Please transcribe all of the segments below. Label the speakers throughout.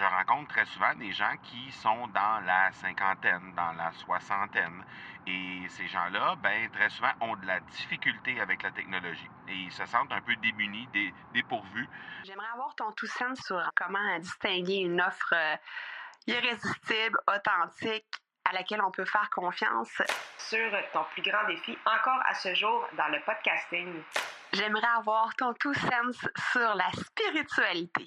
Speaker 1: je rencontre très souvent des gens qui sont dans la cinquantaine, dans la soixantaine. Et ces gens-là, ben, très souvent, ont de la difficulté avec la technologie. Et ils se sentent un peu démunis, dépourvus.
Speaker 2: J'aimerais avoir ton tout sens sur comment distinguer une offre euh, irrésistible, authentique, à laquelle on peut faire confiance.
Speaker 3: Sur ton plus grand défi encore à ce jour dans le podcasting.
Speaker 2: J'aimerais avoir ton tout sens sur la spiritualité.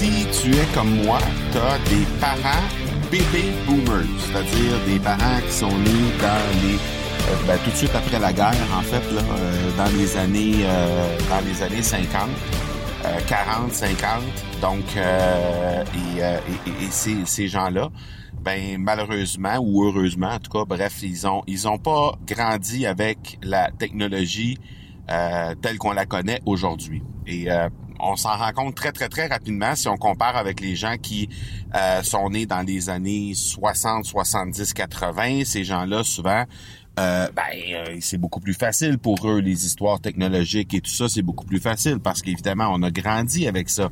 Speaker 1: Si tu es comme moi, tu as des parents baby boomers, c'est-à-dire des parents qui sont nés dans les euh, ben, tout de suite après la guerre, en fait, là, euh, dans les années euh, dans les années 50, 40, 50. Donc, et, et, ces, ces gens-là, ben malheureusement ou heureusement, en tout cas, bref, ils ont ils ont pas grandi avec la technologie telle qu'on la connaît aujourd'hui. Et on s'en rend compte très, très, très rapidement si on compare avec les gens qui euh, sont nés dans les années 60, 70, 80. Ces gens-là, souvent, euh, ben, euh, c'est beaucoup plus facile pour eux, les histoires technologiques et tout ça, c'est beaucoup plus facile parce qu'évidemment, on a grandi avec ça.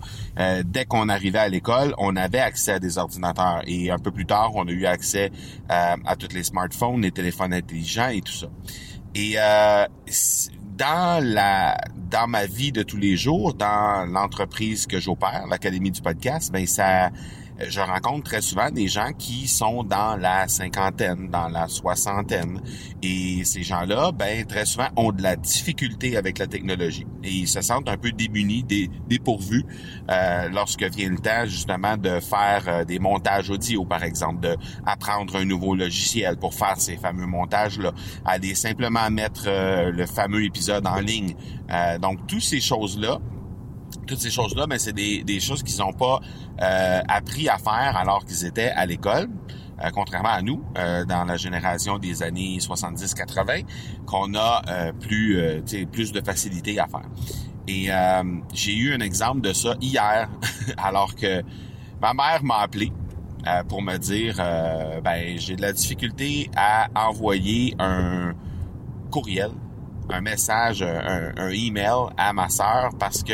Speaker 1: dès qu'on arrivait à l'école, on avait accès à des ordinateurs et un peu plus tard, on a eu accès à tous les smartphones, les téléphones intelligents et tout ça. Et dans la dans ma vie de tous les jours, dans l'entreprise que j'opère, l'Académie du podcast, ben ça je rencontre très souvent des gens qui sont dans la cinquantaine, dans la soixantaine. Et ces gens-là, ben, très souvent, ont de la difficulté avec la technologie. Et ils se sentent un peu démunis, dépourvus, euh, lorsque vient le temps, justement, de faire euh, des montages audio, par exemple, de apprendre un nouveau logiciel pour faire ces fameux montages-là, aller simplement mettre euh, le fameux épisode en ligne. donc, toutes ces choses-là, toutes ces choses-là, mais c'est des, choses qu'ils n'ont pas euh, appris à faire alors qu'ils étaient à l'école. Euh, contrairement à nous, euh, dans la génération des années 70-80, qu'on a plus, plus de facilité à faire. Et j'ai eu un exemple de ça hier, alors que ma mère m'a appelé pour me dire, ben j'ai de la difficulté à envoyer un courriel un message, un, un, email à ma sœur parce que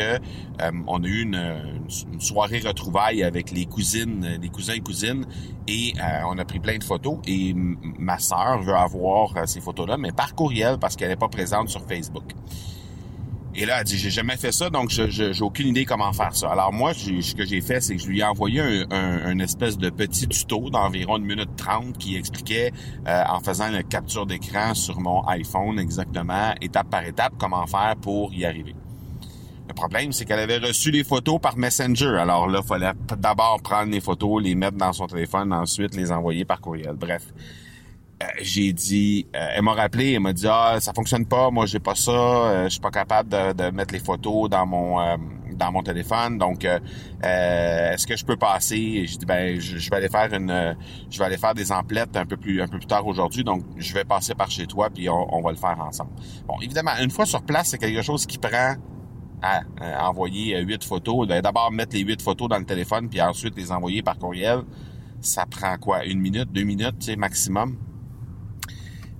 Speaker 1: euh, on a eu une, soirée retrouvaille avec les cousines, les cousins et cousines, et euh, on a pris plein de photos. Et ma sœur veut avoir euh, ces photos-là, mais par courriel parce qu'elle n'est pas présente sur Facebook. Et là, elle dit, j'ai jamais fait ça, donc je j'ai aucune idée comment faire ça. Alors moi, ce que j'ai fait, c'est que je lui ai envoyé un, un, espèce de petit tuto d'environ une minute trente qui expliquait, euh, en faisant une capture d'écran sur mon iPhone exactement, étape par étape, comment faire pour y arriver. Le problème, c'est qu'elle avait reçu les photos par Messenger. Alors là, il fallait d'abord prendre les photos, les mettre dans son téléphone, ensuite les envoyer par courriel. Bref. Euh, j'ai dit, euh, elle m'a rappelé, elle m'a dit ah ça fonctionne pas, moi j'ai pas ça, euh, je suis pas capable de, mettre les photos dans mon dans mon téléphone, donc est-ce que je peux passer? J'ai dit ben je, vais aller faire une, je vais aller faire des emplettes un peu plus un peu plus tard aujourd'hui, donc je vais passer par chez toi puis on, va le faire ensemble. Bon évidemment une fois sur place c'est quelque chose qui prend à, envoyer huit photos, d'abord mettre les huit photos dans le téléphone puis ensuite les envoyer par courriel. Ça prend quoi? Une minute, deux minutes, tu sais maximum?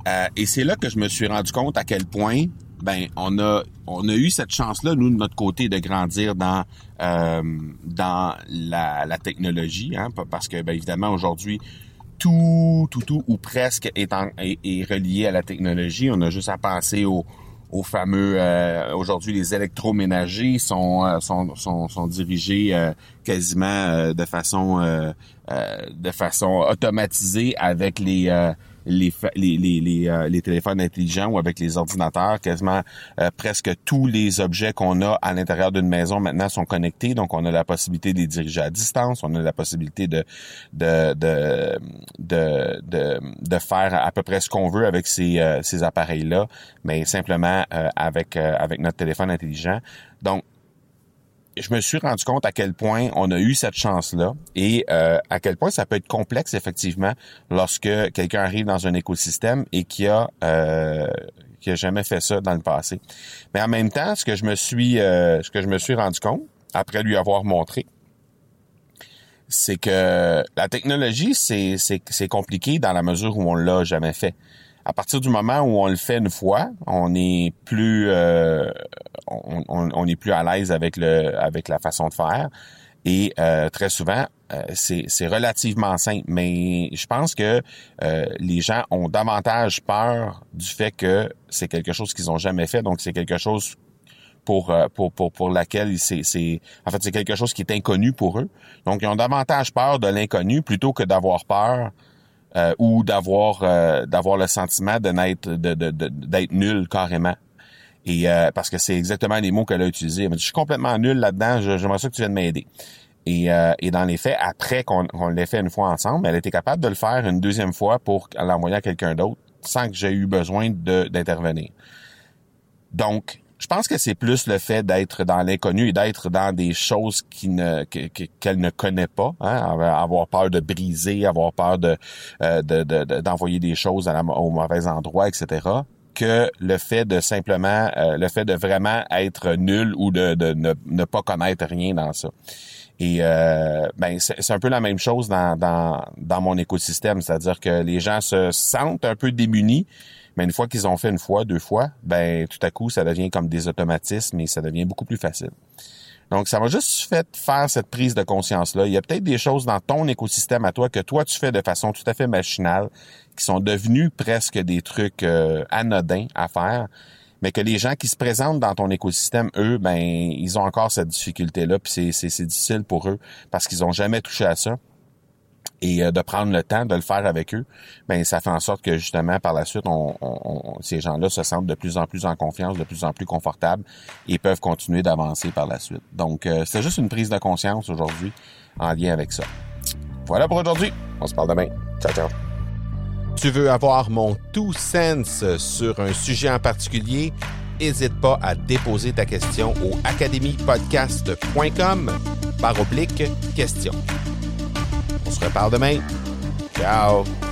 Speaker 1: Euh, et c'est là que je me suis rendu compte à quel point ben on a on a eu cette chance là nous de notre côté de grandir dans euh, dans la, la technologie hein, parce que ben évidemment aujourd'hui tout tout tout ou presque est, est, relié à la technologie. On a juste à penser aux aux fameux euh, aujourd'hui les électroménagers sont sont, sont, sont dirigés quasiment de façon de façon automatisée avec les les, les, les, euh, les, téléphones intelligents ou avec les ordinateurs, quasiment euh, presque tous les objets qu'on a à l'intérieur d'une maison maintenant sont connectés. Donc, on a la possibilité de les diriger à distance, on a la possibilité de de de de, de, faire à peu près ce qu'on veut avec ces, euh, ces appareils-là, mais simplement avec avec notre téléphone intelligent. Donc, je me suis rendu compte à quel point on a eu cette chance-là et euh, à quel point ça peut être complexe effectivement lorsque quelqu'un arrive dans un écosystème et qui a euh, qui a jamais fait ça dans le passé. Mais en même temps, ce que je me suis euh, ce que je me suis rendu compte après lui avoir montré, c'est que la technologie c'est compliqué dans la mesure où on l'a jamais fait à partir du moment où on le fait une fois, on est plus euh, on, on, est plus à l'aise avec le avec la façon de faire. Et euh, très souvent, euh, c'est relativement simple. Mais je pense que les gens ont davantage peur du fait que c'est quelque chose qu'ils ont jamais fait. Donc c'est quelque chose pour pour pour pour laquelle c'est c'est en fait c'est quelque chose qui est inconnu pour eux. Donc ils ont davantage peur de l'inconnu plutôt que d'avoir peur euh, ou d'avoir euh, d'avoir le sentiment de n'être de, d'être nul carrément. Et euh, parce que c'est exactement les mots qu'elle a utilisés. Elle m'a dit, je suis complètement nul là-dedans, j'aimerais ça que tu viennes m'aider. Et, et dans les faits, après qu'on, qu'on l'ait fait une fois ensemble, elle était capable de le faire une deuxième fois pour l'envoyer à quelqu'un d'autre sans que j'ai eu besoin de, d'intervenir. Donc, je pense que c'est plus le fait d'être dans l'inconnu et d'être dans des choses ne qu'elle ne connaît pas, hein, avoir peur de briser, avoir peur de euh, d'envoyer des choses au mauvais endroit, etc. Que le fait de simplement, euh, le fait de vraiment être nul ou de, ne, pas connaître rien dans ça. Et euh, ben c'est un peu la même chose dans mon écosystème, c'est-à-dire que les gens se sentent un peu démunis, mais une fois qu'ils ont fait une fois, deux fois, ben tout à coup, ça devient comme des automatismes et ça devient beaucoup plus facile. Donc, ça m'a juste fait faire cette prise de conscience-là. Il y a peut-être des choses dans ton écosystème à toi que toi, tu fais de façon tout à fait machinale, qui sont devenus presque des trucs euh, anodins à faire, mais que les gens qui se présentent dans ton écosystème, eux, ben, ils ont encore cette difficulté-là, puis c'est difficile pour eux parce qu'ils ont jamais touché à ça et euh, de prendre le temps de le faire avec eux, ben ça fait en sorte que justement par la suite, ces gens-là se sentent de plus en plus en confiance, de plus en plus confortables et peuvent continuer d'avancer par la suite. Donc euh, c'est juste une prise de conscience aujourd'hui en lien avec ça. Voilà pour aujourd'hui. On se parle demain. Ciao ciao.
Speaker 4: Tu veux avoir mon tout sens sur un sujet en particulier? N'hésite pas à déposer ta question au academypodcast.com par oblique question. On se reparle demain. Ciao